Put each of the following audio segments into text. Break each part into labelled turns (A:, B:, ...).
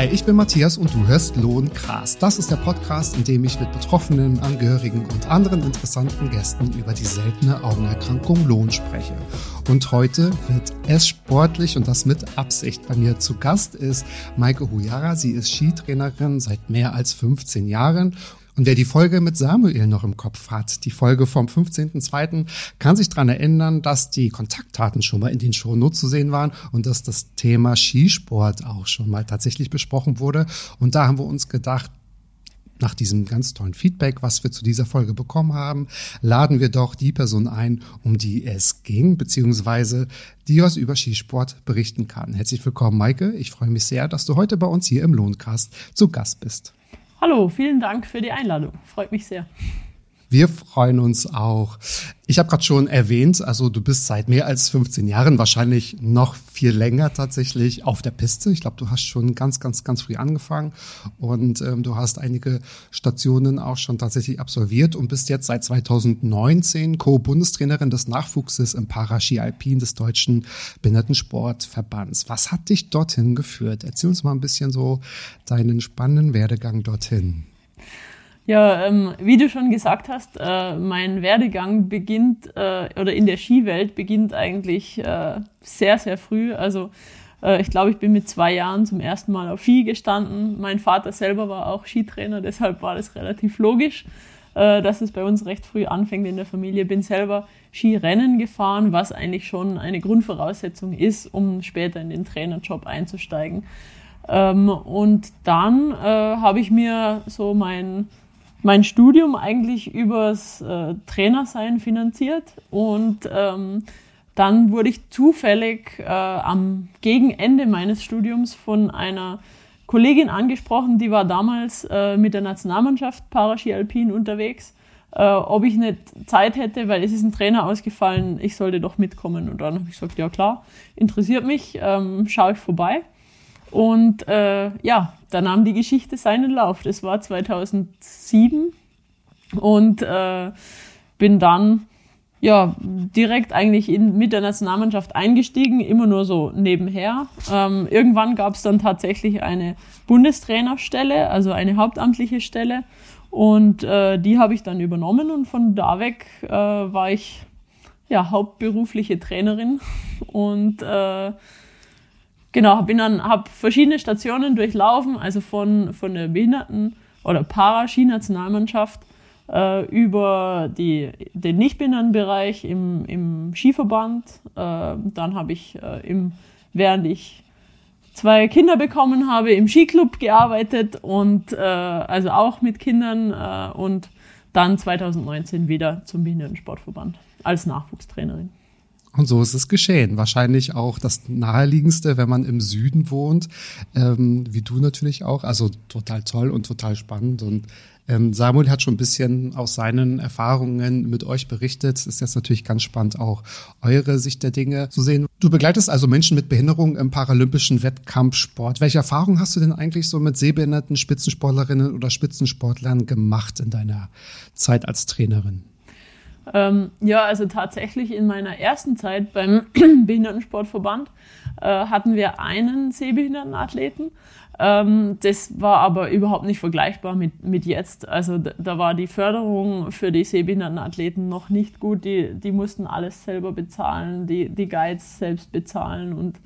A: Hi, ich bin Matthias und du hörst Lohncast. Das ist der Podcast, in dem ich mit Betroffenen, Angehörigen und anderen interessanten Gästen über die seltene Augenerkrankung Lohn spreche. Und heute wird es sportlich und das mit Absicht. Bei mir zu Gast ist Maike Huyara. Sie ist Skitrainerin seit mehr als 15 Jahren und wer die Folge mit Samuel noch im Kopf hat, die Folge vom 15.02., kann sich daran erinnern, dass die Kontaktdaten schon mal in den Shownotes zu sehen waren und dass das Thema Skisport auch schon mal tatsächlich besprochen wurde. Und da haben wir uns gedacht, nach diesem ganz tollen Feedback, was wir zu dieser Folge bekommen haben, laden wir doch die Person ein, um die es ging, beziehungsweise die was über Skisport berichten kann. Herzlich willkommen, Maike. Ich freue mich sehr, dass du heute bei uns hier im Lohncast zu Gast bist.
B: Hallo, vielen Dank für die Einladung. Freut mich sehr.
A: Wir freuen uns auch. Ich habe gerade schon erwähnt, also du bist seit mehr als 15 Jahren, wahrscheinlich noch viel länger tatsächlich auf der Piste. Ich glaube, du hast schon ganz, ganz, ganz früh angefangen und ähm, du hast einige Stationen auch schon tatsächlich absolviert und bist jetzt seit 2019 Co-Bundestrainerin des Nachwuchses im Paraski Alpin des Deutschen Behindertensportverbands. Was hat dich dorthin geführt? Erzähl uns mal ein bisschen so deinen spannenden Werdegang dorthin.
B: Ja, ähm, wie du schon gesagt hast, äh, mein Werdegang beginnt, äh, oder in der Skiwelt beginnt eigentlich äh, sehr, sehr früh. Also äh, ich glaube, ich bin mit zwei Jahren zum ersten Mal auf Ski gestanden. Mein Vater selber war auch Skitrainer, deshalb war das relativ logisch, äh, dass es bei uns recht früh anfängt in der Familie. Bin selber Skirennen gefahren, was eigentlich schon eine Grundvoraussetzung ist, um später in den Trainerjob einzusteigen. Ähm, und dann äh, habe ich mir so mein mein Studium eigentlich übers äh, Trainersein finanziert und ähm, dann wurde ich zufällig äh, am Gegenende meines Studiums von einer Kollegin angesprochen, die war damals äh, mit der Nationalmannschaft Paraski Alpin unterwegs, äh, ob ich nicht Zeit hätte, weil es ist ein Trainer ausgefallen, ich sollte doch mitkommen. Und dann habe ich gesagt, ja klar, interessiert mich, ähm, schaue ich vorbei. Und äh, ja, da nahm die Geschichte seinen Lauf. Das war 2007 und äh, bin dann ja direkt eigentlich in, mit der Nationalmannschaft eingestiegen, immer nur so nebenher. Ähm, irgendwann gab es dann tatsächlich eine Bundestrainerstelle, also eine hauptamtliche Stelle. Und äh, die habe ich dann übernommen und von da weg äh, war ich ja hauptberufliche Trainerin und äh, Genau, bin dann, habe verschiedene Stationen durchlaufen, also von, von der Behinderten- oder Paraski-Nationalmannschaft äh, über die, den Nichtbehindertenbereich im, im Skiverband. Äh, dann habe ich äh, im, während ich zwei Kinder bekommen habe, im Skiclub gearbeitet und äh, also auch mit Kindern äh, und dann 2019 wieder zum Behindertensportverband als Nachwuchstrainerin.
A: Und so ist es geschehen. Wahrscheinlich auch das naheliegendste, wenn man im Süden wohnt, ähm, wie du natürlich auch. Also total toll und total spannend. Und ähm, Samuel hat schon ein bisschen aus seinen Erfahrungen mit euch berichtet. Ist jetzt natürlich ganz spannend, auch eure Sicht der Dinge zu sehen. Du begleitest also Menschen mit Behinderung im paralympischen Wettkampfsport. Welche Erfahrungen hast du denn eigentlich so mit sehbehinderten Spitzensportlerinnen oder Spitzensportlern gemacht in deiner Zeit als Trainerin?
B: Ähm, ja, also tatsächlich in meiner ersten Zeit beim Behindertensportverband äh, hatten wir einen Sehbehindertenathleten. Ähm, das war aber überhaupt nicht vergleichbar mit, mit jetzt. Also da, war die Förderung für die Sehbehindertenathleten noch nicht gut. Die, die mussten alles selber bezahlen, die, die Guides selbst bezahlen und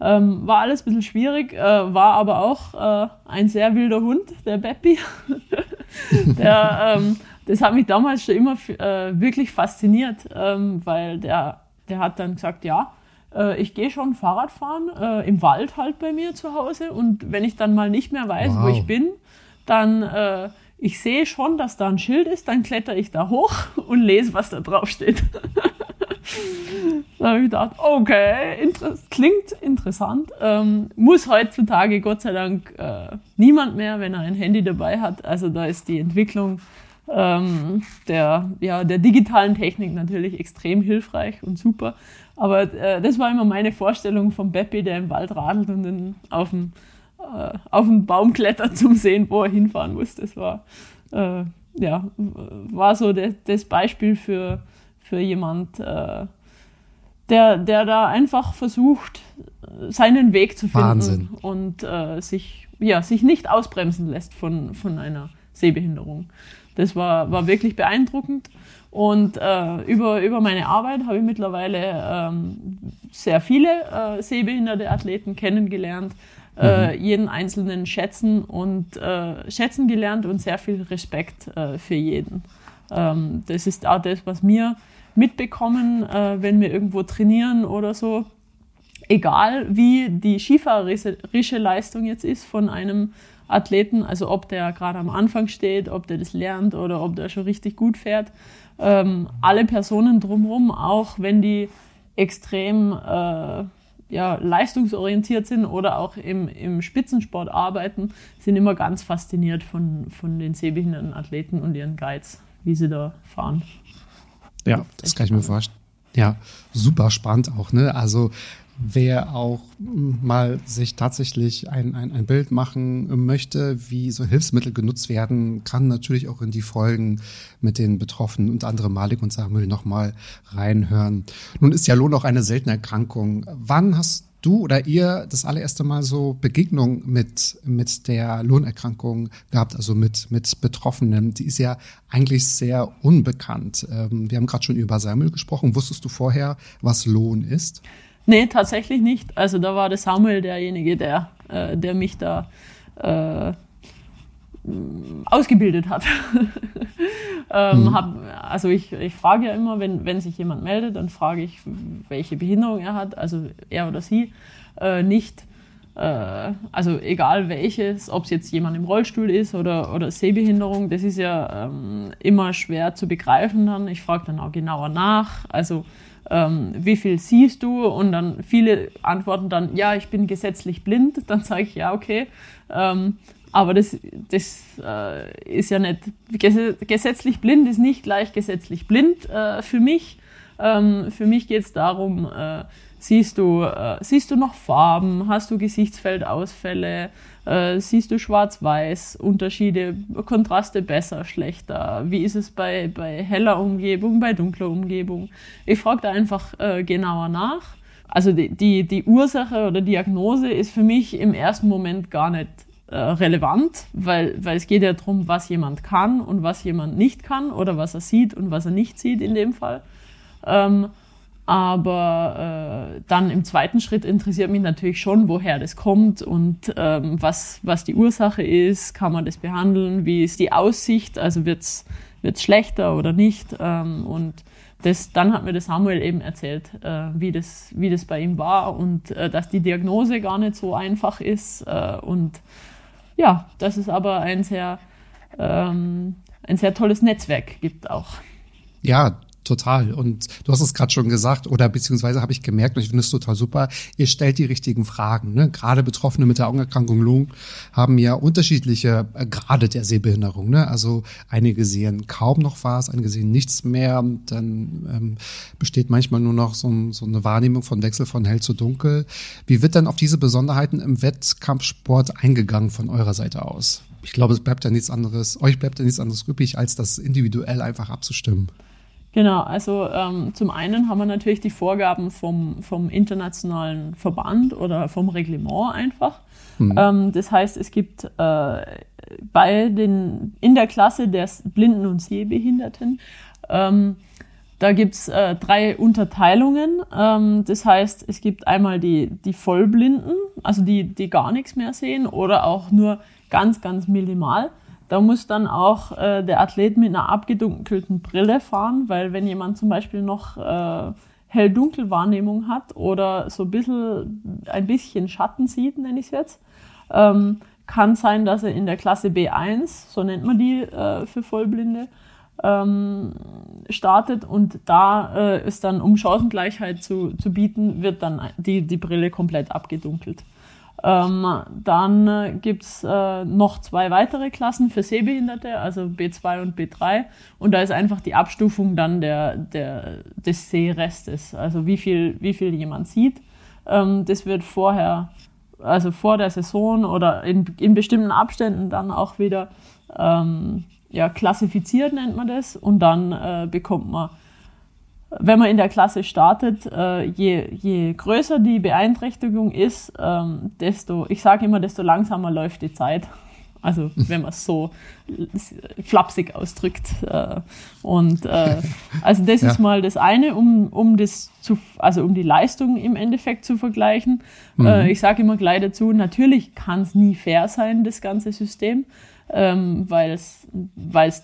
B: ähm, war alles ein bisschen schwierig, äh, war aber auch äh, ein sehr wilder Hund, der Beppi. der ähm, das hat mich damals schon immer äh, wirklich fasziniert, ähm, weil der, der hat dann gesagt, ja, äh, ich gehe schon Fahrrad fahren, äh, im Wald halt bei mir zu Hause und wenn ich dann mal nicht mehr weiß, wow. wo ich bin, dann äh, ich sehe schon, dass da ein Schild ist, dann kletter ich da hoch und lese, was da drauf steht. da habe ich gedacht, okay, inter klingt interessant. Ähm, muss heutzutage Gott sei Dank äh, niemand mehr, wenn er ein Handy dabei hat. Also da ist die Entwicklung ähm, der, ja, der digitalen Technik natürlich extrem hilfreich und super. Aber äh, das war immer meine Vorstellung vom Beppi, der im Wald radelt und dann auf den, äh, auf den Baum klettert, zum sehen, wo er hinfahren muss. Das war, äh, ja, war so de, das Beispiel für, für jemand, äh, der, der da einfach versucht, seinen Weg zu finden
A: Wahnsinn.
B: und äh, sich, ja, sich nicht ausbremsen lässt von, von einer Sehbehinderung. Das war, war wirklich beeindruckend. Und äh, über, über meine Arbeit habe ich mittlerweile ähm, sehr viele äh, sehbehinderte Athleten kennengelernt, äh, mhm. jeden einzelnen schätzen und äh, schätzen gelernt und sehr viel Respekt äh, für jeden. Ähm, das ist auch das, was mir mitbekommen, äh, wenn wir irgendwo trainieren oder so. Egal wie die skifahrerische Leistung jetzt ist von einem Athleten, also ob der gerade am Anfang steht, ob der das lernt oder ob der schon richtig gut fährt. Ähm, alle Personen drumherum, auch wenn die extrem äh, ja, leistungsorientiert sind oder auch im, im Spitzensport arbeiten, sind immer ganz fasziniert von, von den sehbehinderten Athleten und ihren Guides, wie sie da fahren.
A: Ja, das kann ich mir vorstellen. Ja, super spannend auch, ne? Also wer auch mal sich tatsächlich ein, ein, ein Bild machen möchte, wie so Hilfsmittel genutzt werden, kann natürlich auch in die Folgen mit den Betroffenen, unter anderem Malik und Samuel, nochmal reinhören. Nun ist ja Lohn auch eine seltene Erkrankung. Wann hast du oder ihr das allererste Mal so Begegnung mit, mit der Lohnerkrankung gehabt, also mit, mit Betroffenen? Die ist ja eigentlich sehr unbekannt. Ähm, wir haben gerade schon über Samuel gesprochen. Wusstest du vorher, was Lohn ist?
B: Nee, tatsächlich nicht. Also da war der Samuel derjenige, der, äh, der mich da äh, ausgebildet hat. ähm, mhm. hab, also ich, ich frage ja immer, wenn, wenn sich jemand meldet, dann frage ich, welche Behinderung er hat, also er oder sie, äh, nicht, äh, also egal welches, ob es jetzt jemand im Rollstuhl ist oder, oder Sehbehinderung, das ist ja ähm, immer schwer zu begreifen dann. Ich frage dann auch genauer nach, also ähm, wie viel siehst du? Und dann viele antworten dann, ja, ich bin gesetzlich blind. Dann sage ich, ja, okay. Ähm, aber das, das äh, ist ja nicht, gesetzlich blind ist nicht gleich gesetzlich blind äh, für mich. Ähm, für mich geht es darum, äh, siehst, du, äh, siehst du noch Farben, hast du Gesichtsfeldausfälle, äh, siehst du schwarz-weiß, Unterschiede, Kontraste besser, schlechter? Wie ist es bei, bei heller Umgebung, bei dunkler Umgebung? Ich frage da einfach äh, genauer nach. Also die, die, die Ursache oder Diagnose ist für mich im ersten Moment gar nicht äh, relevant, weil, weil es geht ja darum, was jemand kann und was jemand nicht kann oder was er sieht und was er nicht sieht in dem Fall. Ähm, aber äh, dann im zweiten Schritt interessiert mich natürlich schon, woher das kommt und ähm, was, was die Ursache ist, kann man das behandeln, wie ist die Aussicht, also wird es schlechter oder nicht. Ähm, und das, dann hat mir der Samuel eben erzählt, äh, wie, das, wie das bei ihm war und äh, dass die Diagnose gar nicht so einfach ist. Äh, und ja, dass es aber ein sehr, ähm, ein sehr tolles Netzwerk gibt auch.
A: Ja, Total. Und du hast es gerade schon gesagt, oder beziehungsweise habe ich gemerkt, und ich finde es total super, ihr stellt die richtigen Fragen. Ne? Gerade Betroffene mit der Augenerkrankung Lung haben ja unterschiedliche äh, Grade der Sehbehinderung. Ne? Also einige sehen kaum noch was, einige sehen nichts mehr. Dann ähm, besteht manchmal nur noch so, so eine Wahrnehmung von Wechsel von hell zu dunkel. Wie wird dann auf diese Besonderheiten im Wettkampfsport eingegangen von eurer Seite aus? Ich glaube, es bleibt ja nichts anderes, euch bleibt ja nichts anderes übrig, als das individuell einfach abzustimmen.
B: Genau, also ähm, zum einen haben wir natürlich die Vorgaben vom, vom internationalen Verband oder vom Reglement einfach. Mhm. Ähm, das heißt, es gibt äh, bei den, in der Klasse der Blinden und Sehbehinderten, ähm, da gibt's äh, drei Unterteilungen. Ähm, das heißt, es gibt einmal die, die Vollblinden, also die, die gar nichts mehr sehen oder auch nur ganz, ganz minimal. Da muss dann auch äh, der Athlet mit einer abgedunkelten Brille fahren, weil wenn jemand zum Beispiel noch äh, Hell-Dunkel-Wahrnehmung hat oder so ein bisschen, ein bisschen Schatten sieht, nenne ich es jetzt, ähm, kann sein, dass er in der Klasse B1, so nennt man die äh, für Vollblinde, ähm, startet und da äh, ist dann, um Chancengleichheit zu, zu bieten, wird dann die, die Brille komplett abgedunkelt. Ähm, dann äh, gibt's äh, noch zwei weitere Klassen für Sehbehinderte, also B2 und B3. Und da ist einfach die Abstufung dann der, der, des Sehrestes, also wie viel, wie viel jemand sieht. Ähm, das wird vorher, also vor der Saison oder in, in bestimmten Abständen dann auch wieder ähm, ja, klassifiziert, nennt man das. Und dann äh, bekommt man, wenn man in der Klasse startet, äh, je, je größer die Beeinträchtigung ist, ähm, desto, ich sage immer, desto langsamer läuft die Zeit. Also wenn man es so flapsig ausdrückt. Äh, und äh, also das ja. ist mal das eine, um, um das zu, also um die Leistung im Endeffekt zu vergleichen. Mhm. Äh, ich sage immer gleich dazu, natürlich kann es nie fair sein, das ganze System, ähm, weil es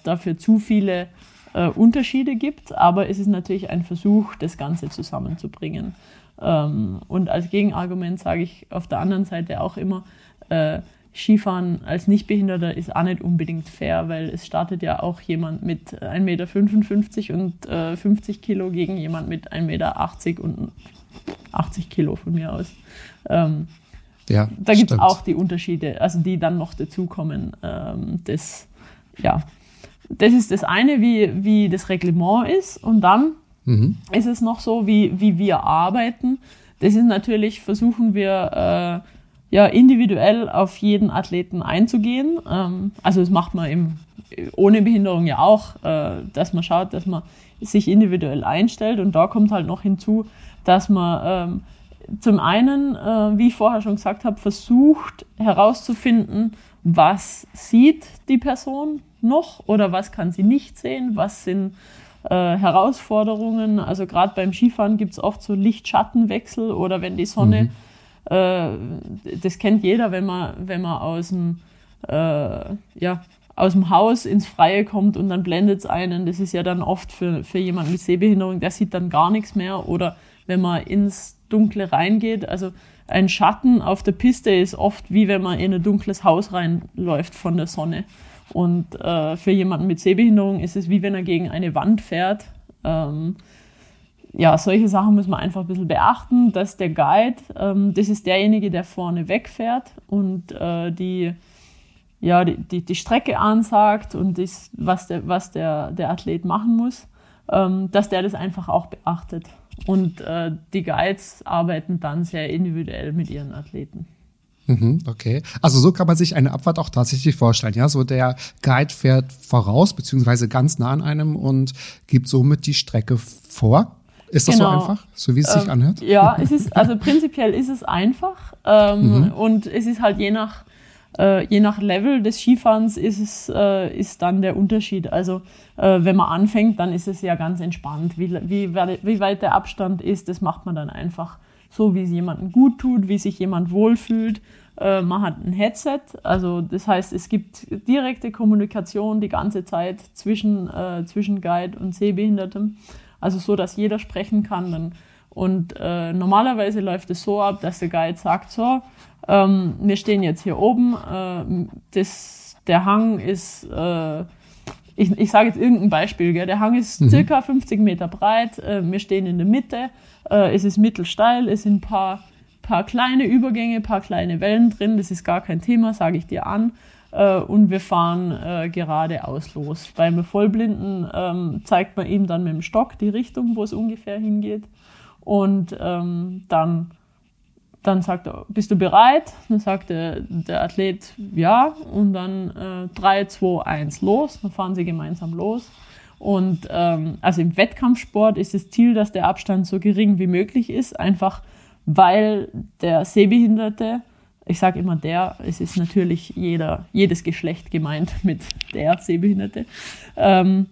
B: dafür zu viele äh, Unterschiede gibt, aber es ist natürlich ein Versuch, das Ganze zusammenzubringen. Ähm, und als Gegenargument sage ich auf der anderen Seite auch immer, äh, Skifahren als Nichtbehinderter ist auch nicht unbedingt fair, weil es startet ja auch jemand mit 1,55 Meter und äh, 50 Kilo gegen jemand mit 1,80 Meter und 80 Kilo von mir aus. Ähm, ja, da gibt es auch die Unterschiede, also die dann noch dazukommen. Ähm, das, ja, das ist das eine, wie, wie das Reglement ist. Und dann mhm. ist es noch so, wie, wie wir arbeiten. Das ist natürlich, versuchen wir äh, ja, individuell auf jeden Athleten einzugehen. Ähm, also das macht man im, ohne Behinderung ja auch, äh, dass man schaut, dass man sich individuell einstellt. Und da kommt halt noch hinzu, dass man ähm, zum einen, äh, wie ich vorher schon gesagt habe, versucht herauszufinden, was sieht die Person noch oder was kann sie nicht sehen, was sind äh, Herausforderungen. Also gerade beim Skifahren gibt es oft so Licht-Schattenwechsel oder wenn die Sonne mhm äh, das kennt jeder, wenn man, wenn man aus dem, äh, ja, aus dem Haus ins Freie kommt und dann blendet es einen. Das ist ja dann oft für, für jemanden mit Sehbehinderung, der sieht dann gar nichts mehr. Oder wenn man ins Dunkle reingeht, also ein Schatten auf der Piste ist oft wie wenn man in ein dunkles Haus reinläuft von der Sonne. Und äh, für jemanden mit Sehbehinderung ist es wie wenn er gegen eine Wand fährt. Ähm, ja, solche Sachen muss man einfach ein bisschen beachten, dass der Guide, ähm, das ist derjenige, der vorne wegfährt und äh, die, ja, die, die, die, Strecke ansagt und das, was, der, was der, der Athlet machen muss, ähm, dass der das einfach auch beachtet. Und äh, die Guides arbeiten dann sehr individuell mit ihren Athleten.
A: Mhm, okay. Also so kann man sich eine Abfahrt auch tatsächlich vorstellen. Ja, so der Guide fährt voraus, beziehungsweise ganz nah an einem und gibt somit die Strecke vor. Ist das genau. so einfach, so wie es sich ähm, anhört?
B: Ja, es ist, also prinzipiell ist es einfach. Ähm, mhm. Und es ist halt je nach, äh, je nach Level des Skifahrens ist es, äh, ist dann der Unterschied. Also äh, wenn man anfängt, dann ist es ja ganz entspannt. Wie, wie, wie weit der Abstand ist, das macht man dann einfach so, wie es jemandem gut tut, wie sich jemand wohlfühlt. Äh, man hat ein Headset, also das heißt, es gibt direkte Kommunikation die ganze Zeit zwischen, äh, zwischen Guide und Sehbehindertem. Also so, dass jeder sprechen kann. Dann. Und äh, normalerweise läuft es so ab, dass der Guide sagt, so, ähm, wir stehen jetzt hier oben, äh, das, der Hang ist, äh, ich, ich sage jetzt irgendein Beispiel, gell? der Hang ist mhm. circa 50 Meter breit, äh, wir stehen in der Mitte, äh, es ist mittelsteil, es sind ein paar, paar kleine Übergänge, paar kleine Wellen drin, das ist gar kein Thema, sage ich dir an äh, und wir fahren äh, geradeaus los. Beim Vollblinden ähm, zeigt man ihm dann mit dem Stock die Richtung, wo es ungefähr hingeht. Und ähm, dann, dann sagt er, bist du bereit? Dann sagt der, der Athlet ja. Und dann äh, 3, 2, 1, los. Dann fahren sie gemeinsam los. Und ähm, also im Wettkampfsport ist das Ziel, dass der Abstand so gering wie möglich ist, einfach weil der Sehbehinderte ich sage immer der, es ist natürlich jeder, jedes Geschlecht gemeint mit der Sehbehinderte. Ähm,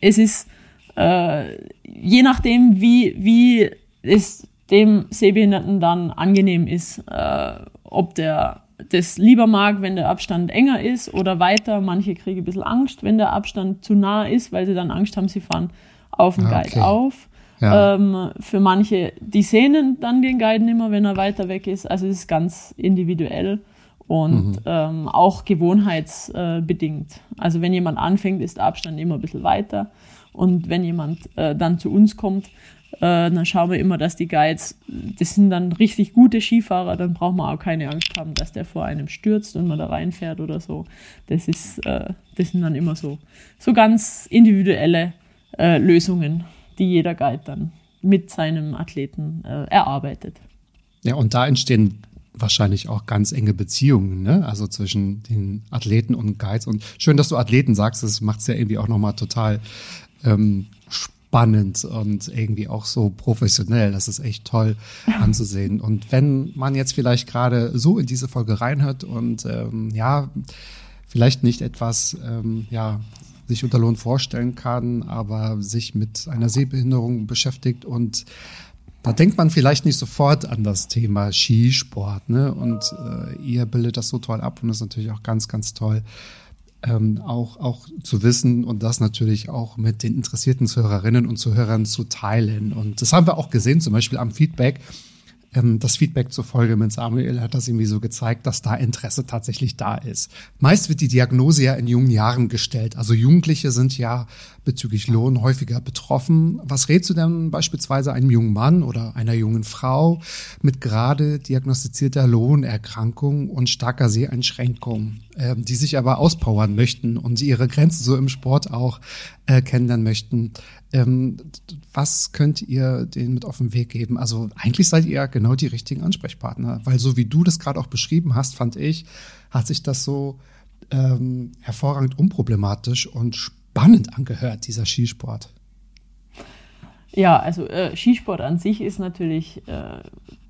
B: es ist äh, je nachdem, wie, wie es dem Sehbehinderten dann angenehm ist, äh, ob der das lieber mag, wenn der Abstand enger ist oder weiter. Manche kriegen ein bisschen Angst, wenn der Abstand zu nah ist, weil sie dann Angst haben, sie fahren auf den ah, Guide auf. Ja. Ähm, für manche, die sehen dann den Guide nicht mehr, wenn er weiter weg ist. Also es ist ganz individuell und mhm. ähm, auch gewohnheitsbedingt. also wenn jemand anfängt, ist der Abstand immer ein bisschen weiter. Und wenn jemand äh, dann zu uns kommt, äh, dann schauen wir immer, dass die Guides, das sind dann richtig gute Skifahrer, dann braucht man auch keine Angst haben, dass der vor einem stürzt und man da reinfährt oder so. Das ist, äh, das sind dann immer so, so ganz individuelle äh, Lösungen die jeder Guide dann mit seinem Athleten äh, erarbeitet.
A: Ja, und da entstehen wahrscheinlich auch ganz enge Beziehungen, ne? Also zwischen den Athleten und Guides. Und schön, dass du Athleten sagst, das macht es ja irgendwie auch nochmal total ähm, spannend und irgendwie auch so professionell. Das ist echt toll anzusehen. Und wenn man jetzt vielleicht gerade so in diese Folge reinhört und ähm, ja, vielleicht nicht etwas, ähm, ja, sich unter Lohn vorstellen kann, aber sich mit einer Sehbehinderung beschäftigt und da denkt man vielleicht nicht sofort an das Thema Skisport, ne? Und äh, ihr bildet das so toll ab und das ist natürlich auch ganz, ganz toll, ähm, auch, auch zu wissen und das natürlich auch mit den interessierten Zuhörerinnen und Zuhörern zu teilen. Und das haben wir auch gesehen, zum Beispiel am Feedback ähm, das Feedback zur Folge mit Samuel hat das irgendwie so gezeigt, dass da Interesse tatsächlich da ist. Meist wird die Diagnose ja in jungen Jahren gestellt. Also Jugendliche sind ja bezüglich Lohn häufiger betroffen. Was rätst du denn beispielsweise einem jungen Mann oder einer jungen Frau mit gerade diagnostizierter Lohnerkrankung und starker Seheinschränkung, äh, die sich aber auspowern möchten und ihre Grenzen so im Sport auch äh, kennenlernen möchten? Ähm, was könnt ihr denen mit auf den Weg geben? Also eigentlich seid ihr ja genau die richtigen Ansprechpartner, weil so wie du das gerade auch beschrieben hast, fand ich, hat sich das so ähm, hervorragend unproblematisch und spannend angehört, dieser Skisport.
B: Ja, also äh, Skisport an sich ist natürlich äh,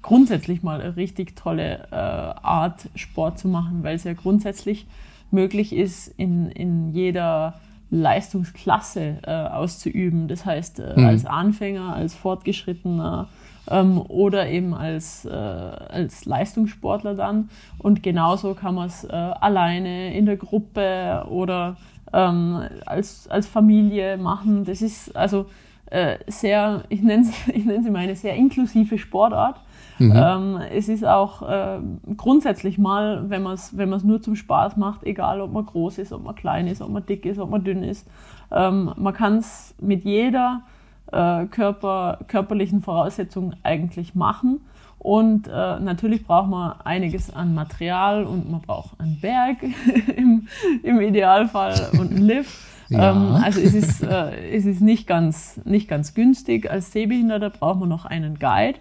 B: grundsätzlich mal eine richtig tolle äh, Art, Sport zu machen, weil es ja grundsätzlich möglich ist, in, in jeder Leistungsklasse äh, auszuüben. Das heißt, äh, mhm. als Anfänger, als Fortgeschrittener ähm, oder eben als, äh, als Leistungssportler dann. Und genauso kann man es äh, alleine in der Gruppe oder ähm, als, als Familie machen. Das ist also äh, sehr, ich nenne ich nenne sie meine sehr inklusive Sportart. Mhm. Ähm, es ist auch äh, grundsätzlich mal, wenn man es wenn nur zum Spaß macht, egal ob man groß ist, ob man klein ist, ob man dick ist, ob man dünn ist. Ähm, man kann es mit jeder äh, Körper, körperlichen Voraussetzung eigentlich machen. Und äh, natürlich braucht man einiges an Material und man braucht einen Berg im, im Idealfall und einen Lift. Ja. Ähm, also es ist, äh, es ist nicht, ganz, nicht ganz günstig. Als Sehbehinderter braucht man noch einen Guide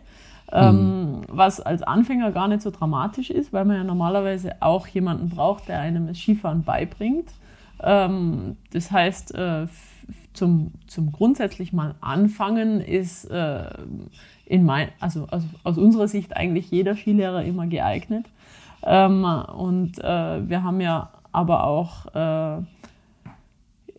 B: ähm, mhm. was als Anfänger gar nicht so dramatisch ist, weil man ja normalerweise auch jemanden braucht, der einem das Skifahren beibringt. Ähm, das heißt, äh, zum, zum grundsätzlich mal anfangen ist äh, in mein, also aus, aus unserer Sicht eigentlich jeder Skilehrer immer geeignet. Ähm, und äh, wir haben ja aber auch äh,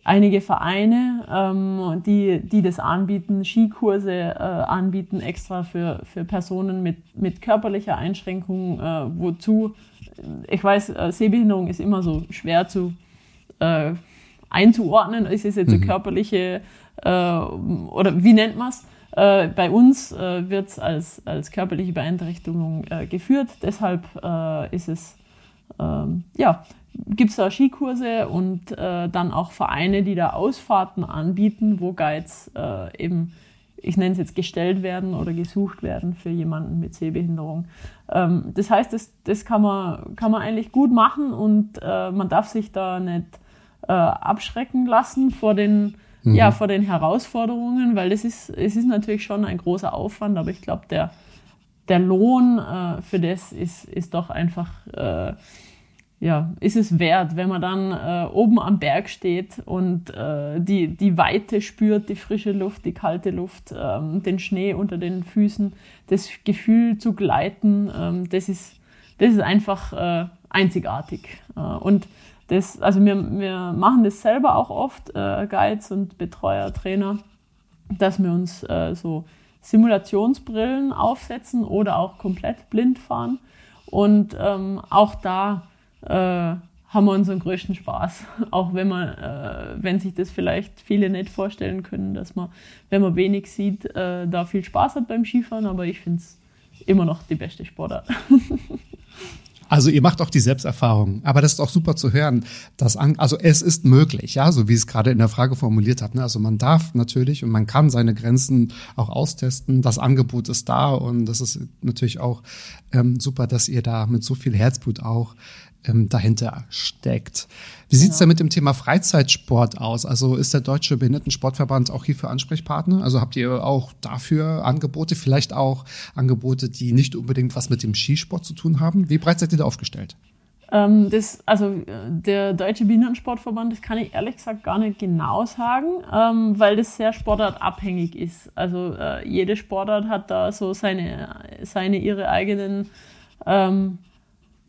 B: einige Vereine, ähm, die, die das anbieten, Skikurse äh, anbieten, extra für, für Personen mit, mit körperlicher Einschränkung, äh, wozu, ich weiß, äh, Sehbehinderung ist immer so schwer zu äh, einzuordnen. Ist es jetzt eine mhm. körperliche, äh, oder wie nennt man es? Äh, bei uns äh, wird es als, als körperliche Beeinträchtigung äh, geführt, deshalb äh, ist es ähm, ja, gibt es da Skikurse und äh, dann auch Vereine, die da Ausfahrten anbieten, wo Guides äh, eben, ich nenne es jetzt, gestellt werden oder gesucht werden für jemanden mit Sehbehinderung. Ähm, das heißt, das, das kann, man, kann man eigentlich gut machen und äh, man darf sich da nicht äh, abschrecken lassen vor den, mhm. ja, vor den Herausforderungen, weil das ist, es ist natürlich schon ein großer Aufwand, aber ich glaube, der, der Lohn äh, für das ist, ist doch einfach äh, ja, ist es wert, wenn man dann äh, oben am Berg steht und äh, die, die Weite spürt, die frische Luft, die kalte Luft, ähm, den Schnee unter den Füßen, das Gefühl zu gleiten, ähm, das, ist, das ist einfach äh, einzigartig. Äh, und das, also wir, wir machen das selber auch oft, äh, Guides und Betreuer, Trainer, dass wir uns äh, so Simulationsbrillen aufsetzen oder auch komplett blind fahren. Und ähm, auch da äh, haben wir unseren größten Spaß. Auch wenn man, äh, wenn sich das vielleicht viele nicht vorstellen können, dass man, wenn man wenig sieht, äh, da viel Spaß hat beim Skifahren, aber ich finde es immer noch die beste Sportart.
A: Also ihr macht auch die Selbsterfahrung, aber das ist auch super zu hören. Dass an, also es ist möglich, ja, so wie es gerade in der Frage formuliert hat. Ne? Also man darf natürlich und man kann seine Grenzen auch austesten. Das Angebot ist da und das ist natürlich auch ähm, super, dass ihr da mit so viel Herzblut auch ähm, dahinter steckt. Wie sieht's genau. denn mit dem Thema Freizeitsport aus? Also ist der Deutsche Behindertensportverband auch hier für Ansprechpartner? Also habt ihr auch dafür Angebote, vielleicht auch Angebote, die nicht unbedingt was mit dem Skisport zu tun haben? Wie breit seid ihr da aufgestellt?
B: Ähm, das, also der Deutsche Behindertensportverband, das kann ich ehrlich gesagt gar nicht genau sagen, ähm, weil das sehr sportartabhängig ist. Also äh, jede Sportart hat da so seine, seine ihre eigenen ähm,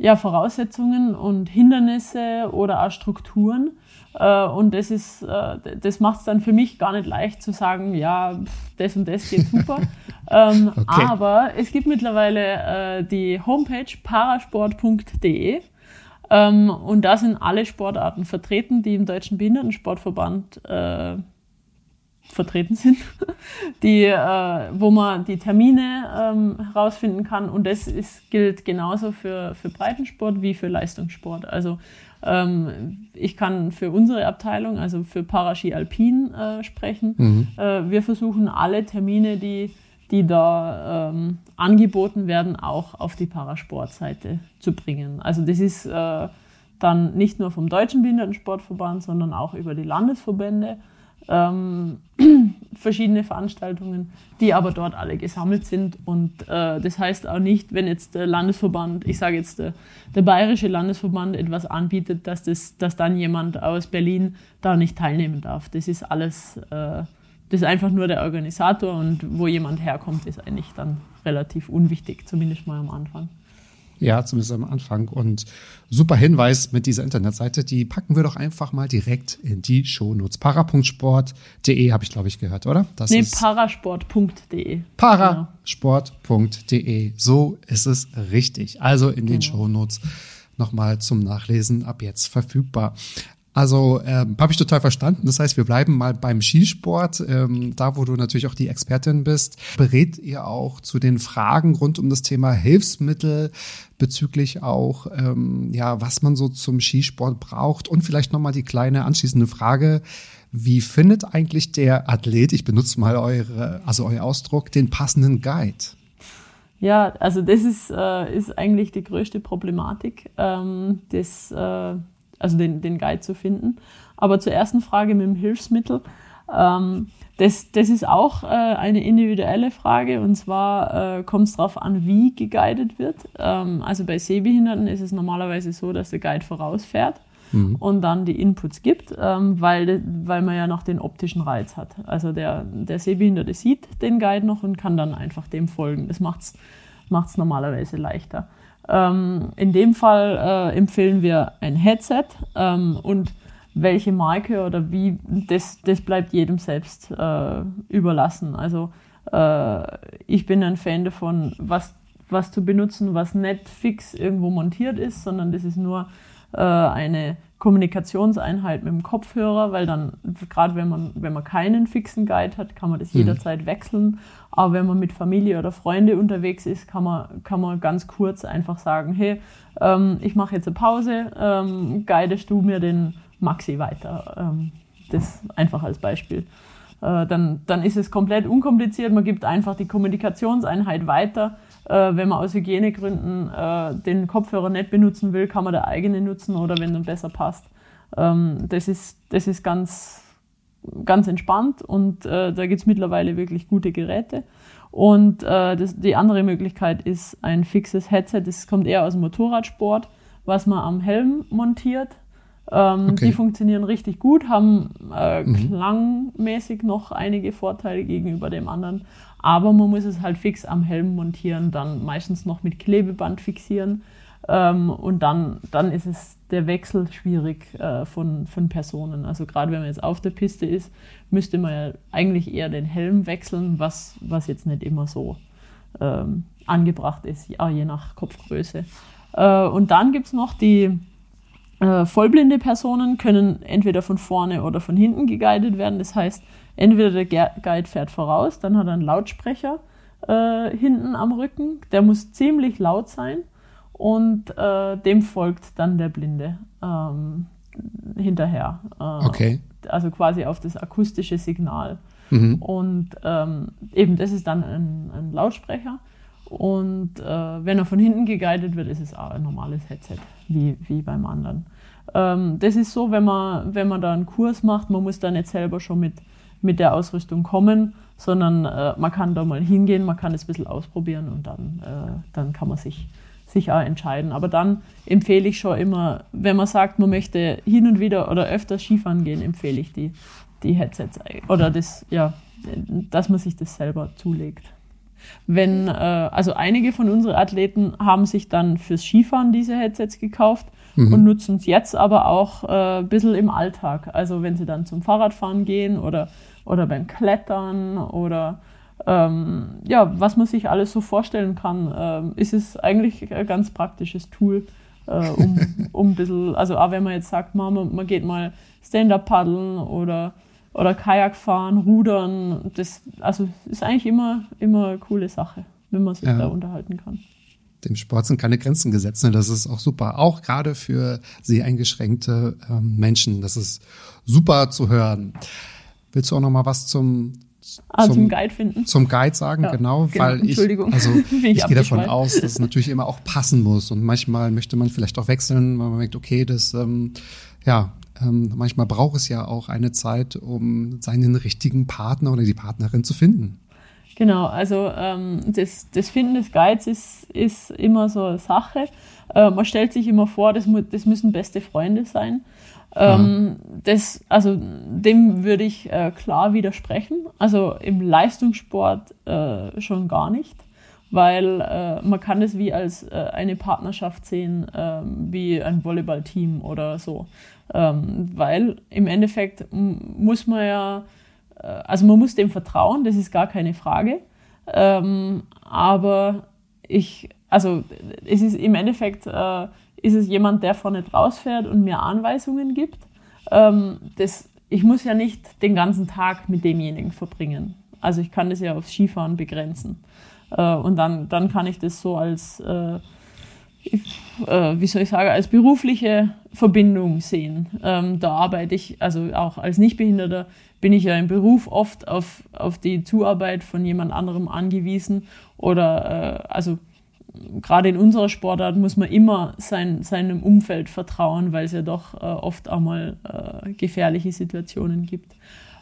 B: ja, Voraussetzungen und Hindernisse oder auch Strukturen. Äh, und das ist, äh, das macht es dann für mich gar nicht leicht zu sagen, ja, das und das geht super. ähm, okay. Aber es gibt mittlerweile äh, die Homepage parasport.de ähm, und da sind alle Sportarten vertreten, die im Deutschen Behindertensportverband vertreten sind, die, äh, wo man die Termine ähm, herausfinden kann. Und das ist, gilt genauso für, für Breitensport wie für Leistungssport. Also ähm, ich kann für unsere Abteilung, also für Paraski Alpin äh, sprechen. Mhm. Äh, wir versuchen alle Termine, die die da ähm, angeboten werden, auch auf die Parasportseite zu bringen. Also das ist äh, dann nicht nur vom Deutschen Behindertensportverband, sondern auch über die Landesverbände ähm, verschiedene Veranstaltungen, die aber dort alle gesammelt sind. Und äh, das heißt auch nicht, wenn jetzt der Landesverband, ich sage jetzt der, der Bayerische Landesverband etwas anbietet, dass, das, dass dann jemand aus Berlin da nicht teilnehmen darf. Das ist alles äh, das ist einfach nur der Organisator und wo jemand herkommt, ist eigentlich dann relativ unwichtig, zumindest mal am Anfang.
A: Ja, zumindest am Anfang. Und super Hinweis mit dieser Internetseite, die packen wir doch einfach mal direkt in die Shownotes. Parapunktsport.de habe ich, glaube ich, gehört, oder?
B: Das nee, parasport.de.
A: Parasport.de. So ist es richtig. Also in den genau. Shownotes nochmal zum Nachlesen ab jetzt verfügbar. Also ähm, habe ich total verstanden. Das heißt, wir bleiben mal beim Skisport, ähm, da wo du natürlich auch die Expertin bist. Berät ihr auch zu den Fragen rund um das Thema Hilfsmittel bezüglich auch, ähm, ja, was man so zum Skisport braucht und vielleicht nochmal die kleine anschließende Frage. Wie findet eigentlich der Athlet, ich benutze mal eure, also euer Ausdruck, den passenden Guide?
B: Ja, also das ist, äh, ist eigentlich die größte Problematik. Ähm, das äh also den, den Guide zu finden. Aber zur ersten Frage mit dem Hilfsmittel. Ähm, das, das ist auch äh, eine individuelle Frage und zwar äh, kommt es darauf an, wie geguidet wird. Ähm, also bei Sehbehinderten ist es normalerweise so, dass der Guide vorausfährt mhm. und dann die Inputs gibt, ähm, weil, weil man ja noch den optischen Reiz hat. Also der, der Sehbehinderte sieht den Guide noch und kann dann einfach dem folgen. Das macht es normalerweise leichter. Ähm, in dem Fall äh, empfehlen wir ein Headset ähm, und welche Marke oder wie, das, das bleibt jedem selbst äh, überlassen. Also äh, ich bin ein Fan davon, was, was zu benutzen, was nicht fix irgendwo montiert ist, sondern das ist nur äh, eine Kommunikationseinheit mit dem Kopfhörer, weil dann, gerade wenn man, wenn man keinen fixen Guide hat, kann man das mhm. jederzeit wechseln. Aber wenn man mit Familie oder Freunde unterwegs ist, kann man, kann man ganz kurz einfach sagen, hey, ähm, ich mache jetzt eine Pause, ähm, guidest du mir den Maxi weiter. Ähm, das einfach als Beispiel. Äh, dann, dann ist es komplett unkompliziert, man gibt einfach die Kommunikationseinheit weiter äh, wenn man aus Hygienegründen äh, den Kopfhörer nicht benutzen will, kann man der eigene nutzen oder wenn dann besser passt. Ähm, das ist, das ist ganz, ganz entspannt und äh, da gibt es mittlerweile wirklich gute Geräte. Und äh, das, die andere Möglichkeit ist ein fixes Headset, das kommt eher aus dem Motorradsport, was man am Helm montiert. Ähm, okay. Die funktionieren richtig gut, haben äh, mhm. klangmäßig noch einige Vorteile gegenüber dem anderen. Aber man muss es halt fix am Helm montieren, dann meistens noch mit Klebeband fixieren. Ähm, und dann, dann ist es der Wechsel schwierig äh, von, von Personen. Also gerade wenn man jetzt auf der Piste ist, müsste man ja eigentlich eher den Helm wechseln, was, was jetzt nicht immer so ähm, angebracht ist, ja, je nach Kopfgröße. Äh, und dann gibt es noch die äh, vollblinde Personen, können entweder von vorne oder von hinten geguidet werden. Das heißt, entweder der Guide fährt voraus, dann hat er einen Lautsprecher äh, hinten am Rücken, der muss ziemlich laut sein und äh, dem folgt dann der Blinde ähm, hinterher. Äh,
A: okay.
B: Also quasi auf das akustische Signal. Mhm. Und ähm, eben das ist dann ein, ein Lautsprecher. Und äh, wenn er von hinten geguidet wird, ist es auch ein normales Headset, wie, wie beim anderen. Ähm, das ist so, wenn man, wenn man da einen Kurs macht, man muss da nicht selber schon mit, mit der Ausrüstung kommen, sondern äh, man kann da mal hingehen, man kann es ein bisschen ausprobieren und dann, äh, dann kann man sich, sich auch entscheiden. Aber dann empfehle ich schon immer, wenn man sagt, man möchte hin und wieder oder öfter Skifahren gehen, empfehle ich die, die Headsets oder das, ja, dass man sich das selber zulegt. Wenn, äh, also einige von unseren Athleten haben sich dann fürs Skifahren diese Headsets gekauft mhm. und nutzen es jetzt aber auch äh, ein bisschen im Alltag. Also wenn sie dann zum Fahrradfahren gehen oder, oder beim Klettern oder ähm, ja, was man sich alles so vorstellen kann, ähm, ist es eigentlich ein ganz praktisches Tool, äh, um, um ein bisschen, also auch wenn man jetzt sagt, man, man geht mal Stand-up paddeln oder oder Kajak fahren, Rudern. Das also ist eigentlich immer, immer eine coole Sache, wenn man sich ja. da unterhalten kann.
A: Dem Sport sind keine Grenzen gesetzt. Ne? Das ist auch super. Auch gerade für sehr eingeschränkte ähm, Menschen. Das ist super zu hören. Willst du auch noch mal was zum
B: Ah, zum, zum, Guide finden.
A: Zum Guide sagen, ja, genau, genau, weil ich, also ich, ich gehe davon aus, dass es natürlich immer auch passen muss und manchmal möchte man vielleicht auch wechseln, weil man merkt, okay, das ähm, ja ähm, manchmal braucht es ja auch eine Zeit, um seinen richtigen Partner oder die Partnerin zu finden.
B: Genau, also ähm, das, das Finden des Guides ist, ist immer so eine Sache. Äh, man stellt sich immer vor, das, das müssen beste Freunde sein. Ähm, das, also dem würde ich äh, klar widersprechen. Also im Leistungssport äh, schon gar nicht, weil äh, man kann es wie als äh, eine Partnerschaft sehen, ähm, wie ein Volleyballteam oder so. Ähm, weil im Endeffekt muss man ja, äh, also man muss dem vertrauen, das ist gar keine Frage. Ähm, aber ich, also es ist im Endeffekt, äh, ist es jemand, der vorne rausfährt und mir Anweisungen gibt. Ähm, das, ich muss ja nicht den ganzen Tag mit demjenigen verbringen. Also ich kann das ja aufs Skifahren begrenzen. Äh, und dann, dann kann ich das so als äh, wie soll ich sagen, als berufliche Verbindung sehen. Ähm, da arbeite ich, also auch als Nichtbehinderter bin ich ja im Beruf oft auf, auf die Zuarbeit von jemand anderem angewiesen. Oder äh, also gerade in unserer Sportart muss man immer sein, seinem Umfeld vertrauen, weil es ja doch äh, oft auch mal äh, gefährliche Situationen gibt.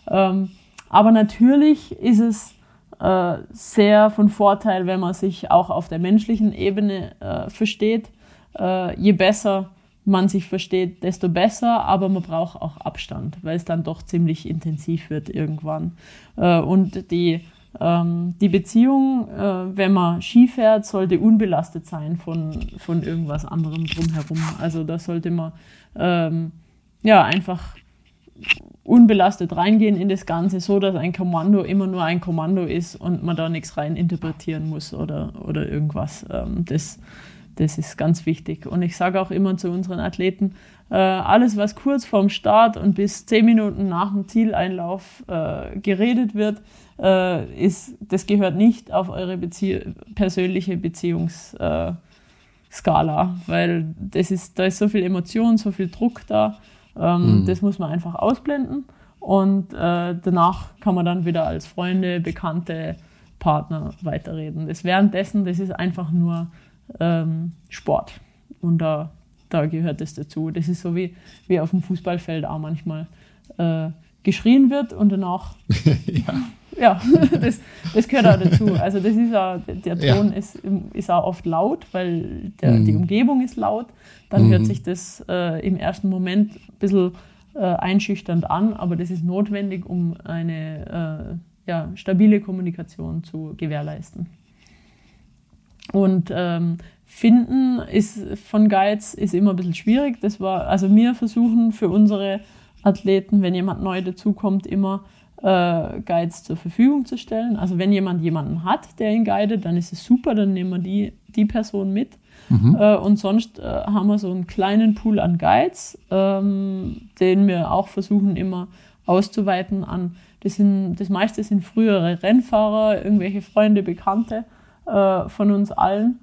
B: Ähm, aber natürlich ist es äh, sehr von Vorteil, wenn man sich auch auf der menschlichen Ebene äh, versteht. Äh, je besser man sich versteht, desto besser, aber man braucht auch Abstand, weil es dann doch ziemlich intensiv wird irgendwann. Äh, und die, ähm, die Beziehung, äh, wenn man Ski fährt, sollte unbelastet sein von, von irgendwas anderem drumherum. Also da sollte man ähm, ja einfach unbelastet reingehen in das Ganze, so dass ein Kommando immer nur ein Kommando ist und man da nichts rein interpretieren muss oder, oder irgendwas. Ähm, das, das ist ganz wichtig. Und ich sage auch immer zu unseren Athleten, äh, alles, was kurz vorm Start und bis zehn Minuten nach dem Zieleinlauf äh, geredet wird, äh, ist, das gehört nicht auf eure Bezie persönliche Beziehungsskala, weil das ist, da ist so viel Emotion, so viel Druck da ähm, mhm. Das muss man einfach ausblenden und äh, danach kann man dann wieder als Freunde, Bekannte, Partner weiterreden. Das währenddessen, das ist einfach nur ähm, Sport und da, da gehört das dazu. Das ist so wie, wie auf dem Fußballfeld auch manchmal äh, geschrien wird und danach ja ja, das, das gehört auch dazu. Also das ist auch, der Ton ja. ist, ist auch oft laut, weil der, mhm. die Umgebung ist laut. Dann mhm. hört sich das äh, im ersten Moment ein bisschen äh, einschüchternd an, aber das ist notwendig, um eine äh, ja, stabile Kommunikation zu gewährleisten. Und ähm, finden ist von Guides ist immer ein bisschen schwierig. Das war, also wir versuchen für unsere Athleten, wenn jemand neu dazukommt, immer äh, Guides zur Verfügung zu stellen. Also wenn jemand jemanden hat, der ihn guidet, dann ist es super, dann nehmen wir die, die Person mit. Mhm. Äh, und sonst äh, haben wir so einen kleinen Pool an Guides, ähm, den wir auch versuchen immer auszuweiten an. Das, sind, das meiste sind frühere Rennfahrer, irgendwelche Freunde, Bekannte äh, von uns allen,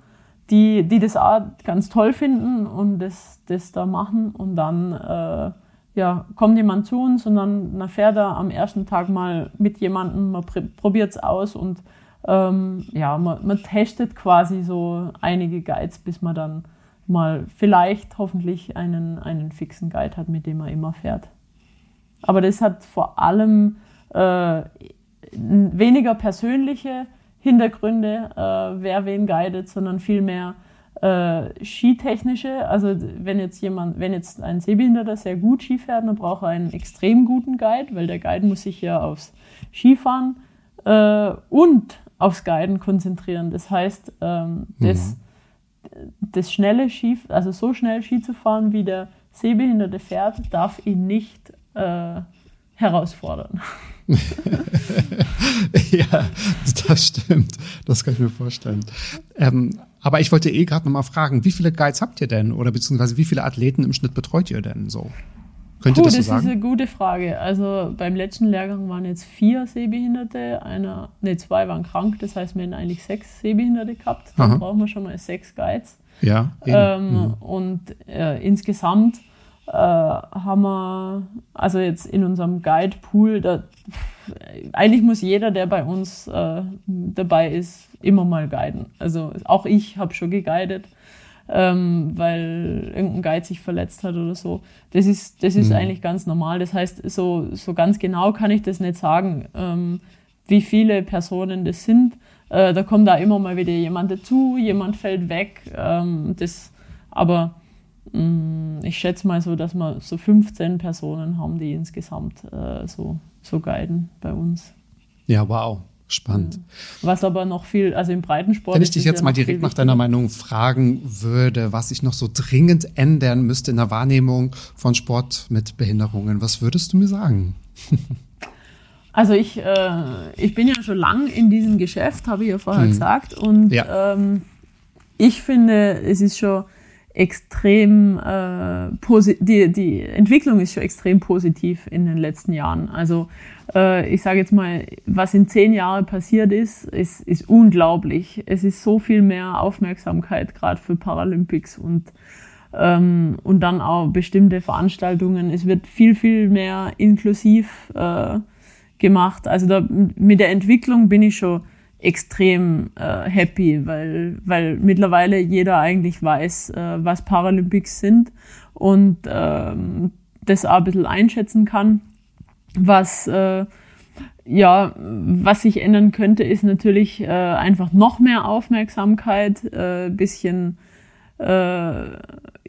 B: die, die das auch ganz toll finden und das, das da machen und dann äh, ja, kommt jemand zu uns und dann, dann fährt er am ersten Tag mal mit jemandem, man probiert es aus und ähm, ja, man, man testet quasi so einige Guides, bis man dann mal vielleicht hoffentlich einen, einen fixen Guide hat, mit dem man immer fährt. Aber das hat vor allem äh, weniger persönliche Hintergründe, äh, wer wen guidet, sondern vielmehr äh, skitechnische. Also wenn jetzt jemand, wenn jetzt ein Sehbehinderter sehr gut Ski fährt, dann braucht er einen extrem guten Guide, weil der Guide muss sich ja aufs Skifahren äh, und aufs Guiden konzentrieren. Das heißt, ähm, das, mhm. das schnelle Ski, also so schnell Ski zu fahren, wie der Sehbehinderte fährt, darf ihn nicht äh, herausfordern.
A: ja, das stimmt. Das kann ich mir vorstellen. Ähm, aber ich wollte eh gerade nochmal fragen, wie viele Guides habt ihr denn oder beziehungsweise wie viele Athleten im Schnitt betreut ihr denn so?
B: Könnt ihr Puh, das so das sagen? ist eine gute Frage. Also beim letzten Lehrgang waren jetzt vier Sehbehinderte, einer, ne, zwei waren krank, das heißt, wir hätten eigentlich sechs Sehbehinderte gehabt. Dann Aha. brauchen wir schon mal sechs Guides.
A: Ja.
B: Ähm, mhm. Und äh, insgesamt äh, haben wir, also jetzt in unserem Guide-Pool, da, eigentlich muss jeder, der bei uns äh, dabei ist, immer mal guiden. Also auch ich habe schon geguidet, ähm, weil irgendein Guide sich verletzt hat oder so. Das ist, das ist mhm. eigentlich ganz normal. Das heißt, so, so ganz genau kann ich das nicht sagen, ähm, wie viele Personen das sind. Äh, da kommt da immer mal wieder jemand dazu, jemand fällt weg. Ähm, das, aber ich schätze mal so, dass wir so 15 Personen haben, die insgesamt äh, so, so guiden bei uns.
A: Ja, wow. Spannend.
B: Was aber noch viel, also im Breitensport.
A: Wenn ich dich jetzt ja mal direkt nach deiner Meinung fragen würde, was ich noch so dringend ändern müsste in der Wahrnehmung von Sport mit Behinderungen, was würdest du mir sagen?
B: Also ich, äh, ich bin ja schon lang in diesem Geschäft, habe ich ja vorher hm. gesagt. Und ja. ähm, ich finde, es ist schon extrem äh, die, die Entwicklung ist schon extrem positiv in den letzten Jahren. Also äh, ich sage jetzt mal, was in zehn Jahren passiert ist, ist, ist unglaublich. Es ist so viel mehr Aufmerksamkeit gerade für Paralympics und ähm, und dann auch bestimmte Veranstaltungen. Es wird viel viel mehr inklusiv äh, gemacht. Also da, mit der Entwicklung bin ich schon extrem äh, happy, weil, weil mittlerweile jeder eigentlich weiß, äh, was Paralympics sind und ähm, das auch ein bisschen einschätzen kann. Was, äh, ja, was sich ändern könnte, ist natürlich äh, einfach noch mehr Aufmerksamkeit, äh, bisschen äh,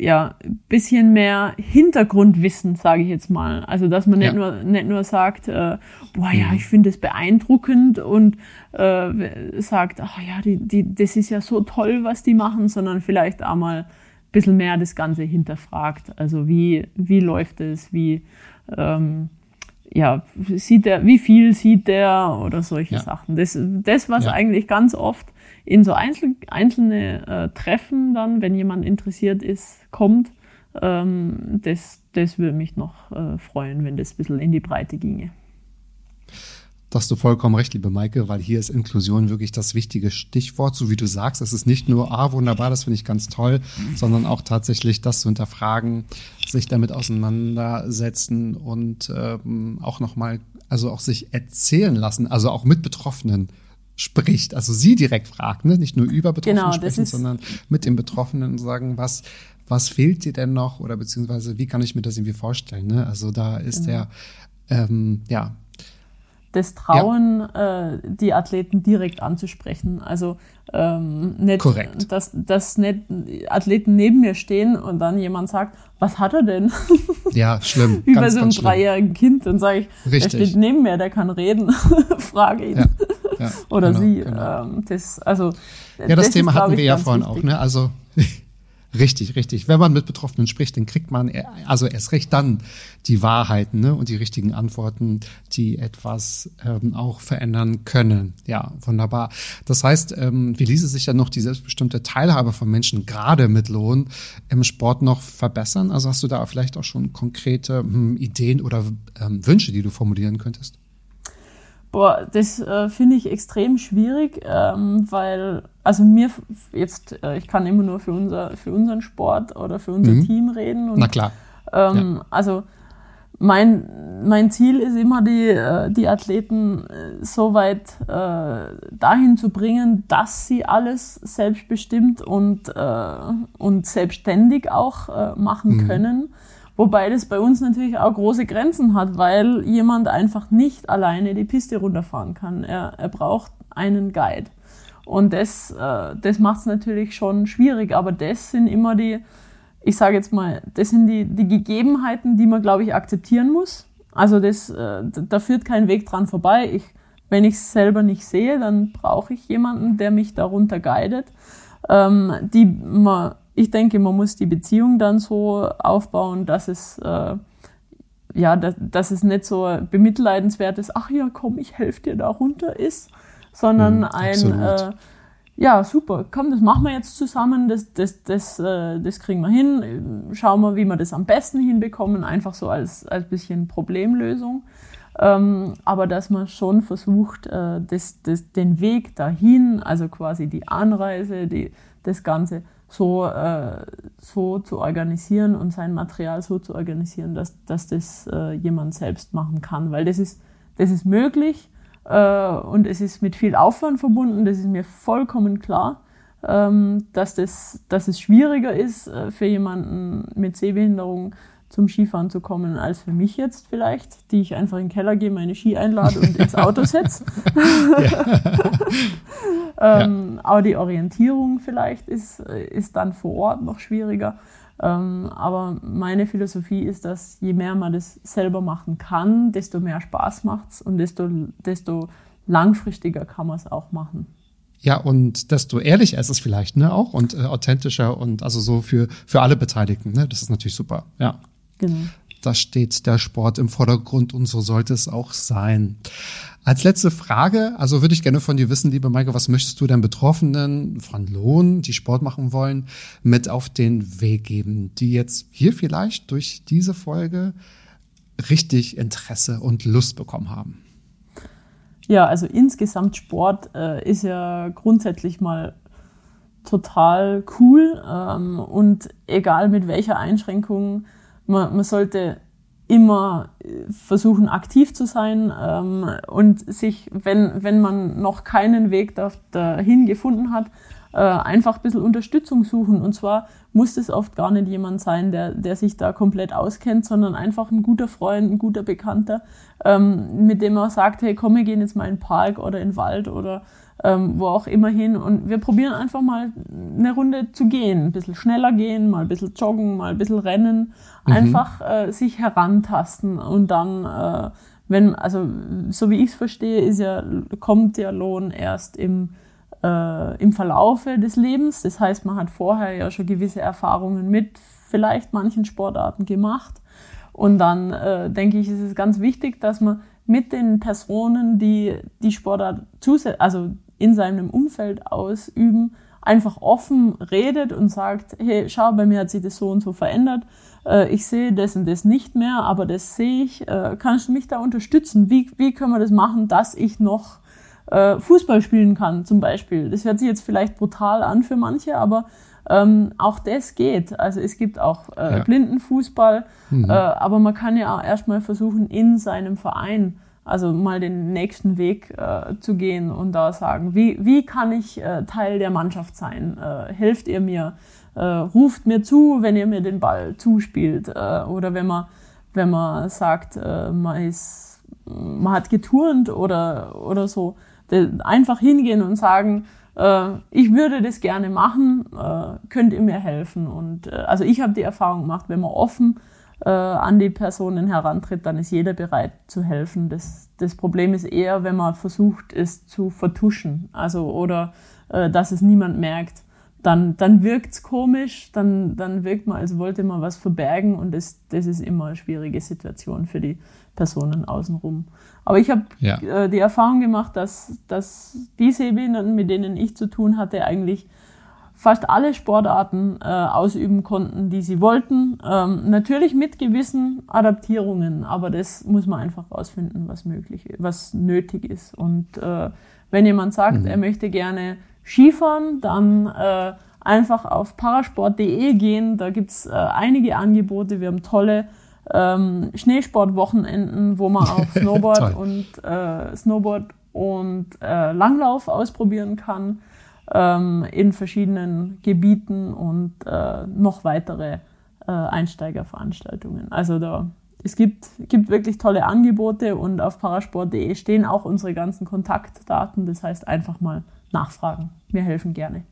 B: ja, bisschen mehr Hintergrundwissen, sage ich jetzt mal. Also, dass man nicht, ja. nur, nicht nur sagt, äh, boah, ja, mhm. ich finde es beeindruckend und äh, sagt, ach ja, die, die, das ist ja so toll, was die machen, sondern vielleicht auch mal ein bisschen mehr das Ganze hinterfragt. Also, wie, wie läuft es, wie, ähm, ja, sieht der, wie viel sieht der oder solche ja. Sachen. Das, das was ja. eigentlich ganz oft in so einzel einzelne äh, Treffen dann, wenn jemand interessiert ist, kommt, ähm, das, das würde mich noch äh, freuen, wenn das ein bisschen in die Breite ginge.
A: Da hast du vollkommen recht, liebe Maike, weil hier ist Inklusion wirklich das wichtige Stichwort. So wie du sagst, es ist nicht nur, ah, wunderbar, das finde ich ganz toll, sondern auch tatsächlich das zu hinterfragen, sich damit auseinandersetzen und ähm, auch nochmal, also auch sich erzählen lassen, also auch mit Betroffenen spricht, also sie direkt fragt, ne? nicht nur über Betroffene genau, sprechen, sondern mit den Betroffenen sagen, was, was fehlt dir denn noch oder beziehungsweise wie kann ich mir das irgendwie vorstellen? Ne? Also da ist genau. der, ähm, ja.
B: Das Trauen, ja. äh, die Athleten direkt anzusprechen. Also ähm, nicht,
A: Korrekt.
B: Dass, dass nicht Athleten neben mir stehen und dann jemand sagt, was hat er denn?
A: Ja, schlimm.
B: Wie ganz, bei so einem dreijährigen Kind. Dann sage ich, Richtig. der steht neben mir, der kann reden. Frage ihn. Ja. Ja, Oder genau, sie. Genau. Ähm, das, also,
A: ja, das, das Thema ist, hatten wir ja vorhin wichtig. auch. Ne? Also Richtig, richtig. Wenn man mit Betroffenen spricht, dann kriegt man also erst recht dann die Wahrheiten ne, und die richtigen Antworten, die etwas ähm, auch verändern können. Ja, wunderbar. Das heißt, ähm, wie ließe sich dann noch die selbstbestimmte Teilhabe von Menschen gerade mit Lohn im Sport noch verbessern? Also hast du da vielleicht auch schon konkrete hm, Ideen oder ähm, Wünsche, die du formulieren könntest?
B: Boah, das äh, finde ich extrem schwierig, ähm, weil, also mir jetzt, äh, ich kann immer nur für, unser, für unseren Sport oder für unser mhm. Team reden.
A: Und, Na klar.
B: Ähm, ja. Also mein, mein Ziel ist immer, die, äh, die Athleten äh, so weit äh, dahin zu bringen, dass sie alles selbstbestimmt und, äh, und selbstständig auch machen mhm. können. Wobei das bei uns natürlich auch große Grenzen hat, weil jemand einfach nicht alleine die Piste runterfahren kann. Er, er braucht einen Guide. Und das, äh, das macht es natürlich schon schwierig, aber das sind immer die, ich sage jetzt mal, das sind die, die Gegebenheiten, die man, glaube ich, akzeptieren muss. Also das, äh, da führt kein Weg dran vorbei. Ich, wenn ich es selber nicht sehe, dann brauche ich jemanden, der mich darunter guidet. Ähm, die man, ich denke, man muss die Beziehung dann so aufbauen, dass es äh, ja, dass, dass es nicht so bemitleidenswert ist, ach ja, komm, ich helfe dir da runter ist, sondern mhm, ein äh, ja, super, komm, das machen wir jetzt zusammen, das, das, das, äh, das kriegen wir hin, schauen wir, wie wir das am besten hinbekommen, einfach so als, als bisschen Problemlösung. Ähm, aber dass man schon versucht, äh, das, das, den Weg dahin, also quasi die Anreise, die, das Ganze so, äh, so zu organisieren und sein Material so zu organisieren, dass, dass das äh, jemand selbst machen kann. Weil das ist, das ist möglich äh, und es ist mit viel Aufwand verbunden, das ist mir vollkommen klar, ähm, dass, das, dass es schwieriger ist äh, für jemanden mit Sehbehinderung zum Skifahren zu kommen, als für mich jetzt vielleicht, die ich einfach in den Keller gehe, meine Ski einlade und ins Auto setze. ähm, ja. Aber die Orientierung vielleicht ist, ist dann vor Ort noch schwieriger. Ähm, aber meine Philosophie ist, dass je mehr man das selber machen kann, desto mehr Spaß macht es und desto, desto langfristiger kann man es auch machen.
A: Ja, und desto ehrlicher ist es vielleicht, ne, auch und äh, authentischer und also so für, für alle Beteiligten, ne? Das ist natürlich super, ja. Genau. Da steht der Sport im Vordergrund und so sollte es auch sein. Als letzte Frage, also würde ich gerne von dir wissen, liebe Maike, was möchtest du den Betroffenen von Lohn, die Sport machen wollen, mit auf den Weg geben, die jetzt hier vielleicht durch diese Folge richtig Interesse und Lust bekommen haben?
B: Ja, also insgesamt Sport äh, ist ja grundsätzlich mal total cool ähm, und egal mit welcher Einschränkung, man, man sollte immer äh, versuchen, aktiv zu sein ähm, und sich, wenn, wenn man noch keinen Weg dahin gefunden hat, äh, einfach ein bisschen Unterstützung suchen. Und zwar muss es oft gar nicht jemand sein, der, der sich da komplett auskennt, sondern einfach ein guter Freund, ein guter Bekannter, ähm, mit dem man sagt, hey, komm, wir gehen jetzt mal in den Park oder in den Wald oder ähm, wo auch immer hin. Und wir probieren einfach mal eine Runde zu gehen, ein bisschen schneller gehen, mal ein bisschen joggen, mal ein bisschen rennen, mhm. einfach äh, sich herantasten und dann, äh, wenn, also so wie ich es verstehe, ist ja, kommt der Lohn erst im äh, im Verlaufe des Lebens. Das heißt, man hat vorher ja schon gewisse Erfahrungen mit vielleicht manchen Sportarten gemacht. Und dann äh, denke ich, ist es ganz wichtig, dass man mit den Personen, die die Sportart also in seinem Umfeld ausüben, einfach offen redet und sagt, hey, schau, bei mir hat sich das so und so verändert, äh, ich sehe das und das nicht mehr, aber das sehe ich, äh, kannst du mich da unterstützen? Wie, wie können wir das machen, dass ich noch äh, Fußball spielen kann, zum Beispiel? Das hört sich jetzt vielleicht brutal an für manche, aber ähm, auch das geht. Also es gibt auch äh, ja. Blindenfußball, mhm. äh, aber man kann ja auch erstmal versuchen, in seinem Verein also mal den nächsten Weg äh, zu gehen und da sagen, wie, wie kann ich äh, Teil der Mannschaft sein? Äh, helft ihr mir? Äh, ruft mir zu, wenn ihr mir den Ball zuspielt. Äh, oder wenn man, wenn man sagt, äh, man, ist, man hat geturnt oder, oder so. Einfach hingehen und sagen, ich würde das gerne machen, könnt ihr mir helfen? Und also ich habe die Erfahrung gemacht, wenn man offen äh, an die Personen herantritt, dann ist jeder bereit zu helfen. Das, das Problem ist eher, wenn man versucht, es zu vertuschen, also oder äh, dass es niemand merkt. Dann, dann wirkt's komisch, dann, dann wirkt man, als wollte man was verbergen und das, das ist immer eine schwierige Situation für die Personen außenrum. Aber ich habe ja. äh, die Erfahrung gemacht, dass, dass die Sehbehinderten, mit denen ich zu tun hatte, eigentlich fast alle Sportarten äh, ausüben konnten, die sie wollten. Ähm, natürlich mit gewissen Adaptierungen, aber das muss man einfach rausfinden, was möglich, was nötig ist. Und äh, wenn jemand sagt, mhm. er möchte gerne Skifahren, dann äh, einfach auf parasport.de gehen. Da gibt's äh, einige Angebote. Wir haben tolle ähm, Schneesportwochenenden, wo man auch Snowboard und äh, Snowboard und äh, Langlauf ausprobieren kann ähm, in verschiedenen Gebieten und äh, noch weitere äh, Einsteigerveranstaltungen. Also da es gibt, gibt wirklich tolle Angebote und auf parasport.de stehen auch unsere ganzen Kontaktdaten. Das heißt, einfach mal nachfragen. Wir helfen gerne.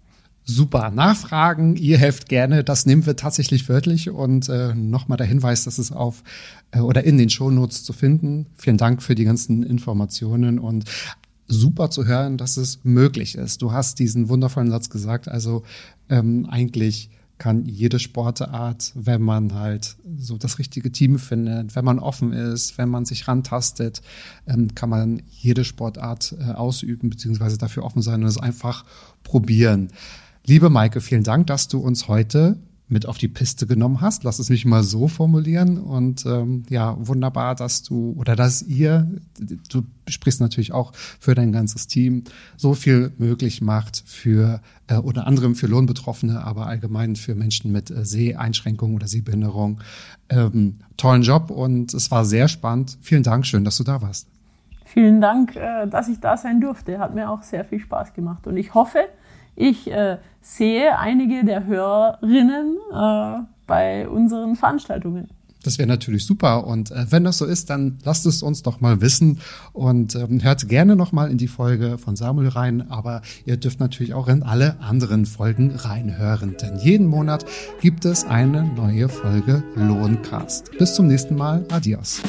A: Super. Nachfragen, ihr helft gerne. Das nehmen wir tatsächlich wörtlich. Und äh, nochmal der Hinweis, dass es auf äh, oder in den Shownotes zu finden. Vielen Dank für die ganzen Informationen und super zu hören, dass es möglich ist. Du hast diesen wundervollen Satz gesagt. Also ähm, eigentlich kann jede Sportart, wenn man halt so das richtige Team findet, wenn man offen ist, wenn man sich rantastet, ähm, kann man jede Sportart äh, ausüben, beziehungsweise dafür offen sein und es einfach probieren. Liebe Maike, vielen Dank, dass du uns heute mit auf die Piste genommen hast. Lass es mich mal so formulieren. Und ähm, ja, wunderbar, dass du oder dass ihr, du sprichst natürlich auch für dein ganzes Team, so viel möglich macht für äh, unter anderem für Lohnbetroffene, aber allgemein für Menschen mit äh, Seheinschränkungen oder Sehbehinderung. Ähm, tollen Job und es war sehr spannend. Vielen Dank, schön, dass du da warst.
B: Vielen Dank, äh, dass ich da sein durfte. Hat mir auch sehr viel Spaß gemacht. Und ich hoffe, ich äh, sehe einige der Hörerinnen äh, bei unseren Veranstaltungen.
A: Das wäre natürlich super. Und äh, wenn das so ist, dann lasst es uns doch mal wissen und ähm, hört gerne noch mal in die Folge von Samuel rein. Aber ihr dürft natürlich auch in alle anderen Folgen reinhören, denn jeden Monat gibt es eine neue Folge Lohncast. Bis zum nächsten Mal. Adios.